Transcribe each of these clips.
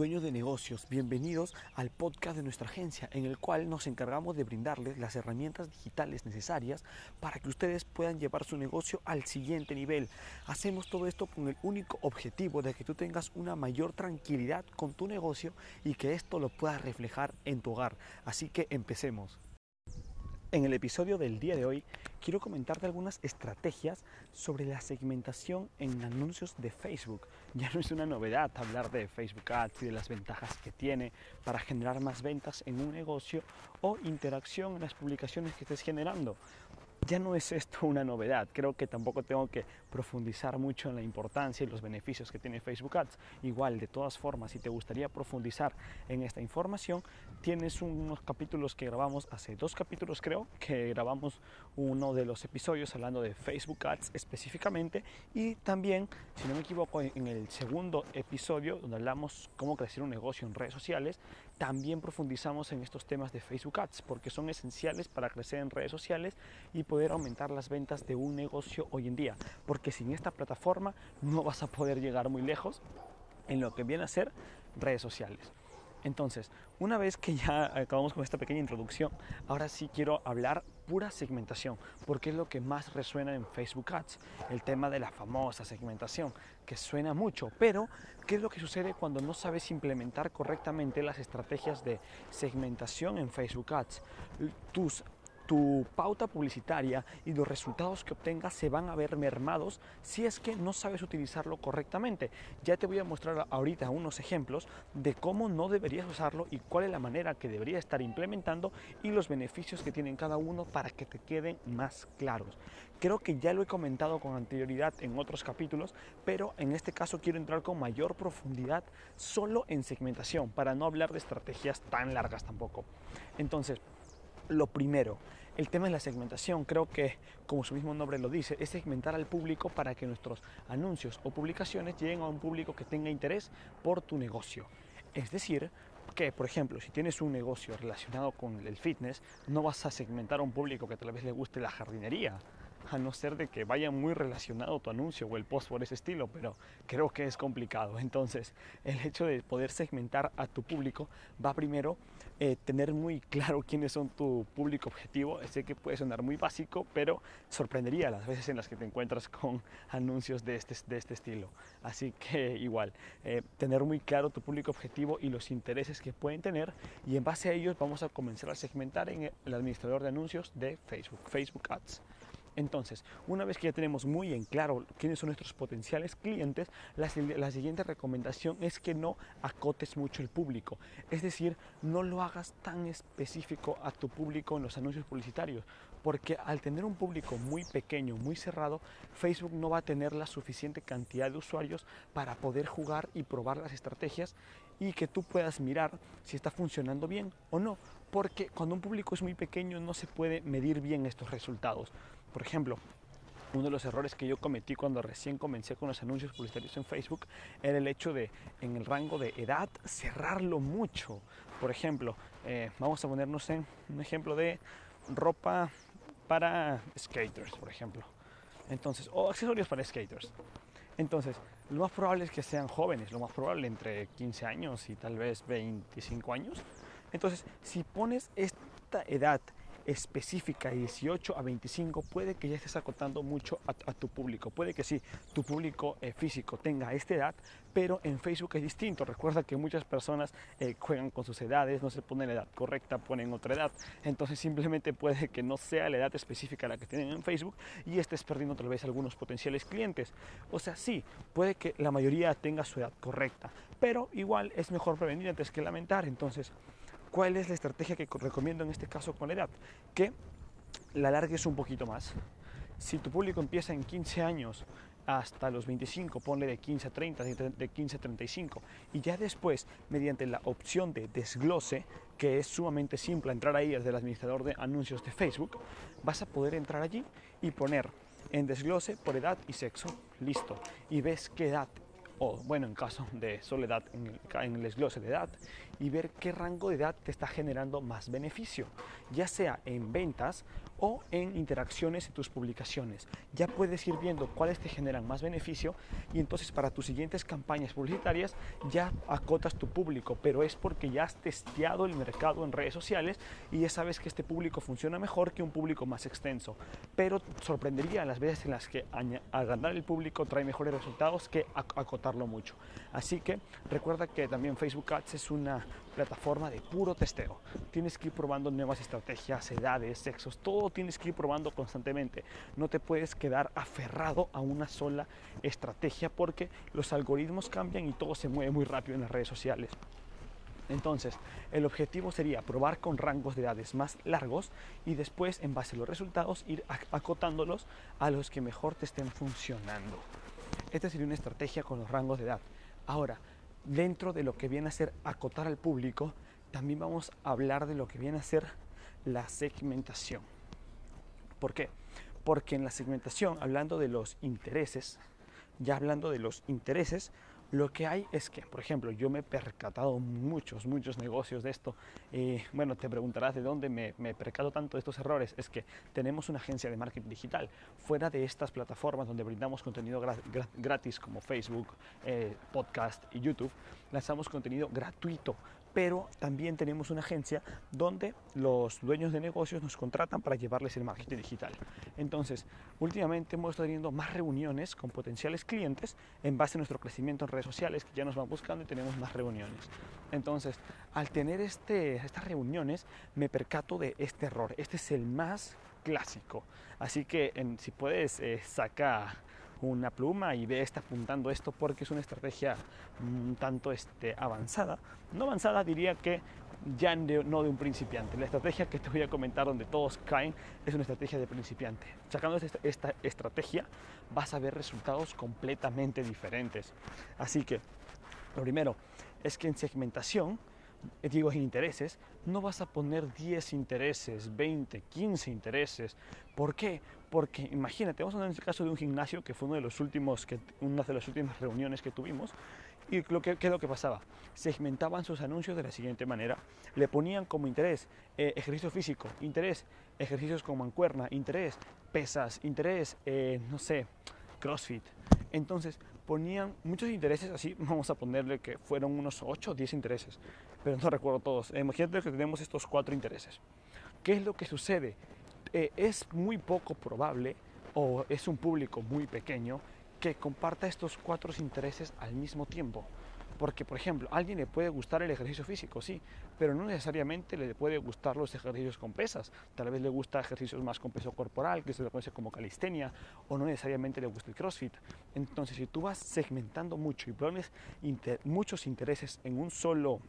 dueños de negocios, bienvenidos al podcast de nuestra agencia en el cual nos encargamos de brindarles las herramientas digitales necesarias para que ustedes puedan llevar su negocio al siguiente nivel. Hacemos todo esto con el único objetivo de que tú tengas una mayor tranquilidad con tu negocio y que esto lo puedas reflejar en tu hogar. Así que empecemos. En el episodio del día de hoy quiero comentarte algunas estrategias sobre la segmentación en anuncios de Facebook. Ya no es una novedad hablar de Facebook Ads y de las ventajas que tiene para generar más ventas en un negocio o interacción en las publicaciones que estés generando ya no es esto una novedad. Creo que tampoco tengo que profundizar mucho en la importancia y los beneficios que tiene Facebook Ads. Igual, de todas formas, si te gustaría profundizar en esta información, tienes unos capítulos que grabamos hace dos capítulos, creo, que grabamos uno de los episodios hablando de Facebook Ads específicamente y también, si no me equivoco, en el segundo episodio donde hablamos cómo crecer un negocio en redes sociales, también profundizamos en estos temas de Facebook Ads porque son esenciales para crecer en redes sociales y poder aumentar las ventas de un negocio hoy en día. Porque sin esta plataforma no vas a poder llegar muy lejos en lo que viene a ser redes sociales. Entonces, una vez que ya acabamos con esta pequeña introducción, ahora sí quiero hablar pura segmentación, porque es lo que más resuena en Facebook Ads, el tema de la famosa segmentación, que suena mucho, pero ¿qué es lo que sucede cuando no sabes implementar correctamente las estrategias de segmentación en Facebook Ads? Tus tu pauta publicitaria y los resultados que obtengas se van a ver mermados si es que no sabes utilizarlo correctamente. Ya te voy a mostrar ahorita unos ejemplos de cómo no deberías usarlo y cuál es la manera que deberías estar implementando y los beneficios que tienen cada uno para que te queden más claros. Creo que ya lo he comentado con anterioridad en otros capítulos, pero en este caso quiero entrar con mayor profundidad solo en segmentación para no hablar de estrategias tan largas tampoco. Entonces, lo primero, el tema de la segmentación, creo que, como su mismo nombre lo dice, es segmentar al público para que nuestros anuncios o publicaciones lleguen a un público que tenga interés por tu negocio. Es decir, que, por ejemplo, si tienes un negocio relacionado con el fitness, no vas a segmentar a un público que tal vez le guste la jardinería a no ser de que vaya muy relacionado tu anuncio o el post por ese estilo, pero creo que es complicado. Entonces, el hecho de poder segmentar a tu público va primero eh, tener muy claro quiénes son tu público objetivo. Sé que puede sonar muy básico, pero sorprendería las veces en las que te encuentras con anuncios de este, de este estilo. Así que igual, eh, tener muy claro tu público objetivo y los intereses que pueden tener y en base a ellos vamos a comenzar a segmentar en el administrador de anuncios de Facebook, Facebook Ads. Entonces, una vez que ya tenemos muy en claro quiénes son nuestros potenciales clientes, la, siguiente recomendación es que no acotes mucho el público. Es decir, no lo hagas tan específico a tu público en los anuncios publicitarios, porque al tener un público muy pequeño, muy cerrado, Facebook no va a tener la suficiente cantidad de usuarios para poder jugar y probar las estrategias y que tú puedas mirar si está funcionando bien o no, porque cuando un público es muy pequeño no se puede medir bien estos resultados. Por ejemplo, uno de los errores que yo cometí cuando recién comencé con los anuncios publicitarios en Facebook era el hecho de, en el rango de edad, cerrarlo mucho. Por ejemplo, eh, vamos a ponernos en un ejemplo de ropa para skaters, por ejemplo. Entonces, o accesorios para skaters. Entonces, lo más probable es que sean jóvenes, lo más probable entre 15 años y tal vez 25 años. Entonces, si pones esta edad específica, 18 a 25, puede que ya estés acotando mucho a, tu público. Puede que sí, tu público eh, físico tenga esta edad, pero en Facebook es distinto. Recuerda que muchas personas eh, juegan con sus edades, no se ponen la edad correcta, ponen otra edad. Entonces simplemente puede que no sea la edad específica la que tienen en Facebook y estés perdiendo tal vez algunos potenciales clientes. O sea, sí, puede que la mayoría tenga su edad correcta, pero igual es mejor prevenir antes que lamentar. Entonces, ¿Cuál es la estrategia que recomiendo en este caso con la edad? Que la alargues un poquito más. Si tu público empieza en 15 años hasta los 25, ponle de 15 a 30, de 15 a 35. Y ya después, mediante la opción de desglose, que es sumamente simple entrar ahí desde el administrador de anuncios de Facebook, vas a poder entrar allí y poner en desglose por edad y sexo. Listo. Y ves qué edad o bueno, en caso de soledad, en el, en el desglose de edad, y ver qué rango de edad te está generando más beneficio, ya sea en ventas o en interacciones en tus publicaciones. Ya puedes ir viendo cuáles te generan más beneficio y entonces para tus siguientes campañas publicitarias ya acotas tu público, pero es porque ya has testeado el mercado en redes sociales y ya sabes que este público funciona mejor que un público más extenso. Pero sorprendería las veces en las que agrandar el público trae mejores resultados que acotarlo mucho. Así que recuerda que también Facebook Ads es una plataforma de puro testeo. Tienes que ir probando nuevas estrategias, edades, sexos, todo tienes que ir probando constantemente. No te puedes quedar aferrado a una sola estrategia porque los algoritmos cambian y todo se mueve muy rápido en las redes sociales. Entonces, el objetivo sería probar con rangos de edades más largos y después, en base a los resultados, ir acotándolos a los que mejor te estén funcionando. Esta sería una estrategia con los rangos de edad. Ahora, dentro de lo que viene a ser acotar al público, también vamos a hablar de lo que viene a ser la segmentación. ¿Por qué? Porque en la segmentación, hablando de los intereses, ya hablando de los intereses, lo que hay es que, por ejemplo, yo me he percatado muchos, muchos negocios de esto. y bueno, te preguntarás de dónde me, me, percato tanto de estos errores. Es que tenemos una agencia de marketing digital. Fuera de estas plataformas donde brindamos contenido gratis como Facebook, eh, podcast y YouTube, lanzamos contenido gratuito pero también tenemos una agencia donde los dueños de negocios nos contratan para llevarles el marketing digital. Entonces, últimamente hemos estado teniendo más reuniones con potenciales clientes en base a nuestro crecimiento en redes sociales, que ya nos van buscando y tenemos más reuniones. Entonces, al tener este, estas reuniones, me percato de este error. Este es el más clásico. Así que si puedes, eh, saca una pluma y ve está apuntando esto porque es una estrategia un tanto este, avanzada. No avanzada, diría que ya no de un principiante. La estrategia que te voy a comentar donde todos caen es una estrategia de principiante. Sacando esta, esta estrategia vas a ver resultados completamente diferentes. Así que, lo primero es que en segmentación digo en intereses, no vas a poner 10 intereses, 20, 15 intereses. ¿Por qué? Porque imagínate, vamos a hablar en este caso de un gimnasio que fue uno de los últimos, que, una de las últimas reuniones que tuvimos. Y lo que, ¿qué es lo que pasaba? Segmentaban sus anuncios de la siguiente manera. Le ponían como interés eh, ejercicio físico, interés, ejercicios con mancuerna, interés, pesas, interés, eh, no sé, CrossFit. Entonces ponían muchos intereses, así vamos a ponerle que fueron unos 8 o 10 intereses, pero no recuerdo todos. Imagínate que tenemos estos cuatro intereses. ¿Qué es lo que sucede? Eh, es muy poco probable o es un público muy pequeño que comparta estos cuatro intereses al mismo tiempo. Porque, por ejemplo, a alguien le puede gustar el ejercicio físico, sí, pero no necesariamente le puede gustar los ejercicios con pesas. Tal vez le gusta ejercicios más con peso corporal, que se le conoce como calistenia, o no necesariamente le gusta el crossfit. Entonces, si tú vas segmentando mucho y pones muchos intereses en un solo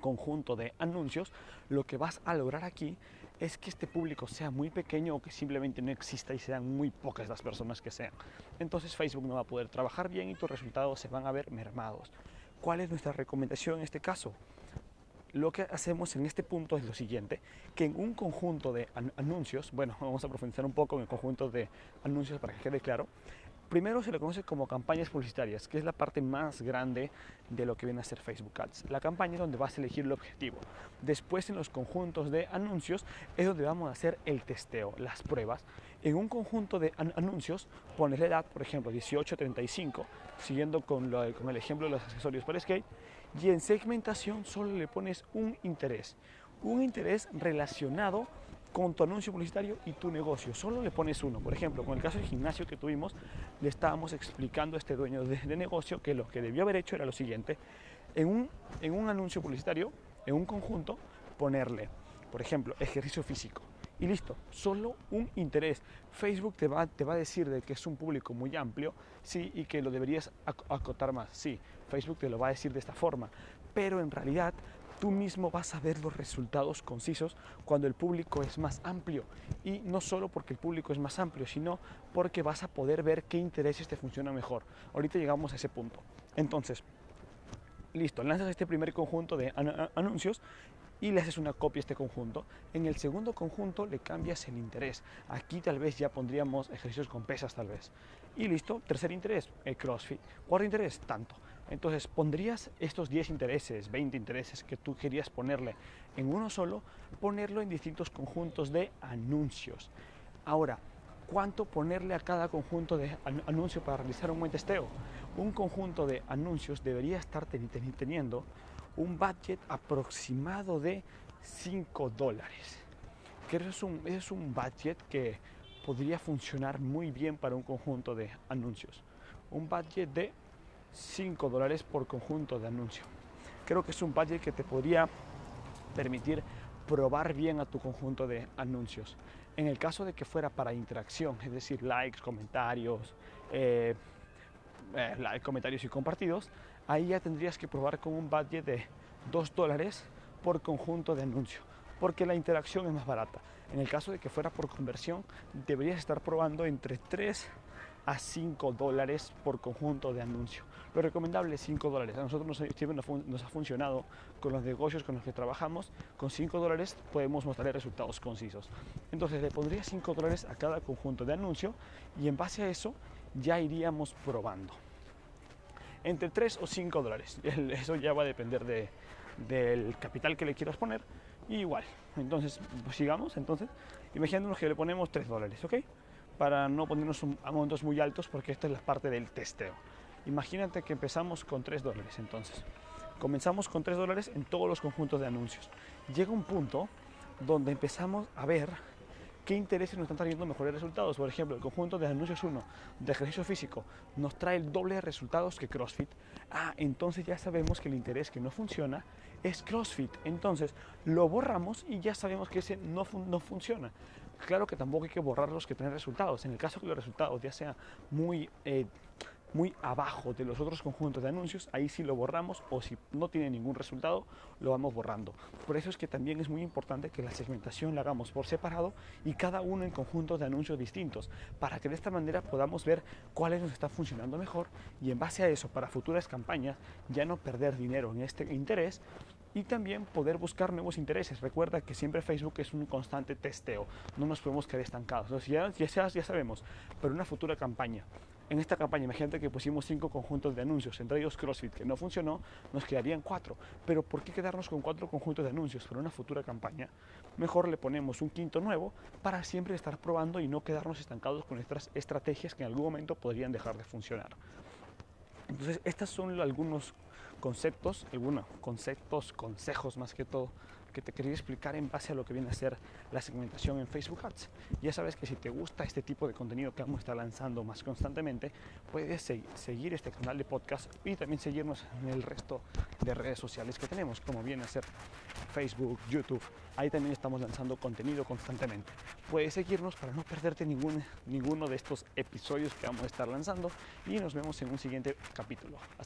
conjunto de anuncios, lo que vas a lograr aquí es que este público sea muy pequeño o que simplemente no exista y sean muy pocas las personas que sean. Entonces Facebook no va a poder trabajar bien y tus resultados se van a ver mermados. ¿Cuál es nuestra recomendación en este caso? Lo que hacemos en este punto es lo siguiente, que en un conjunto de anuncios, bueno, vamos a profundizar un poco en el conjunto de anuncios para que quede claro, Primero se le conoce como campañas publicitarias, que es la parte más grande de lo que viene a ser Facebook Ads. La campaña es donde vas a elegir el objetivo. Después en los conjuntos de anuncios es donde vamos a hacer el testeo, las pruebas. En un conjunto de anuncios pones la edad, por ejemplo, 18-35, siguiendo con, con el ejemplo de los accesorios para skate. Y en segmentación solo le pones un interés. Un interés relacionado con tu anuncio publicitario y tu negocio. Solo le pones uno. Por ejemplo, con el caso del gimnasio que tuvimos, le estábamos explicando a este dueño de, negocio que lo que debió haber hecho era lo siguiente. En un, en un anuncio publicitario, en un conjunto, ponerle, por ejemplo, ejercicio físico. Y listo, solo un interés. Facebook te va, te va a decir de que es un público muy amplio, sí, y que lo deberías acotar más. Sí, Facebook te lo va a decir de esta forma. Pero en realidad tú mismo vas a ver los resultados concisos cuando el público es más amplio. Y no solo porque el público es más amplio, sino porque vas a poder ver qué intereses te funcionan mejor. Ahorita llegamos a ese punto. Entonces, listo, lanzas este primer conjunto de anuncios y le haces una copia a este conjunto. En el segundo conjunto le cambias el interés. Aquí tal vez ya pondríamos ejercicios con pesas tal vez. Y listo, tercer interés, el CrossFit. Cuarto interés, tanto. Entonces, pondrías estos 10 intereses, 20 intereses que tú querías ponerle en uno solo, ponerlo en distintos conjuntos de anuncios. Ahora, ¿cuánto ponerle a cada conjunto de anuncios para realizar un buen testeo? Un conjunto de anuncios debería estar teniendo un budget aproximado de 5 dólares. Que es un, es un budget que podría funcionar muy bien para un conjunto de anuncios. Un budget de 5 dólares por conjunto de anuncio. Creo que es un budget que te podría permitir probar bien a tu conjunto de anuncios. En el caso de que fuera para interacción, es decir, likes, comentarios, eh, eh, comentarios y compartidos, ahí ya tendrías que probar con un budget de 2 dólares por conjunto de anuncio, porque la interacción es más barata. En el caso de que fuera por conversión, deberías estar probando entre 3 a 5 dólares por conjunto de anuncio. Lo recomendable es 5 dólares. A nosotros nos, siempre nos, ha funcionado con los negocios con los que trabajamos. Con 5 dólares podemos mostrar resultados concisos. Entonces le pondría 5 dólares a cada conjunto de anuncio y en base a eso ya iríamos probando. Entre 3 o 5 dólares. Eso ya va a depender de, del capital que le quieras poner. Y igual. Entonces, pues sigamos. Entonces, imaginemos que le ponemos 3 dólares, ¿ok? Para no ponernos a montos muy altos porque esta es la parte del testeo. Imagínate que empezamos con 3 dólares entonces. Comenzamos con 3 dólares en todos los conjuntos de anuncios. Llega un punto donde empezamos a ver qué intereses nos están trayendo mejores resultados. Por ejemplo, el conjunto de anuncios 1 de ejercicio físico nos trae el doble de resultados que CrossFit. Ah, entonces ya sabemos que el interés que no funciona es CrossFit. Entonces lo borramos y ya sabemos que ese no, no funciona. Claro que tampoco hay que borrar los que tienen resultados. En el caso que los resultados ya sean muy, eh, muy abajo de los otros conjuntos de anuncios, ahí sí lo borramos o si no tiene ningún resultado, lo vamos borrando. Por eso es que también es muy importante que la segmentación la hagamos por separado y cada uno en conjuntos de anuncios distintos, para que de esta manera podamos ver cuáles nos están funcionando mejor y en base a eso, para futuras campañas, ya no perder dinero en este interés y también poder buscar nuevos intereses. Recuerda que siempre Facebook es un constante testeo, no nos podemos quedar estancados. ya, ya, ya sabemos, pero una futura campaña. En esta campaña, imagínate que pusimos cinco conjuntos de anuncios, entre ellos CrossFit, que no funcionó, nos quedarían cuatro. Pero ¿por qué quedarnos con cuatro conjuntos de anuncios para una futura campaña? Mejor le ponemos un quinto nuevo para siempre estar probando y no quedarnos estancados con estas estrategias que en algún momento podrían dejar de funcionar. Entonces, estos son algunos conceptos, algunos conceptos, consejos más que todo, que te quería explicar en base a lo que viene a ser la segmentación en Facebook Ads. Ya sabes que si te gusta este tipo de contenido que vamos a estar lanzando más constantemente, puedes seguir este canal de podcast y también seguirnos en el resto de redes sociales que tenemos, como viene a ser Facebook, YouTube. Ahí también estamos lanzando contenido constantemente. Puedes seguirnos para no perderte ningún, ninguno de estos episodios que vamos a estar lanzando y nos vemos en un siguiente capítulo.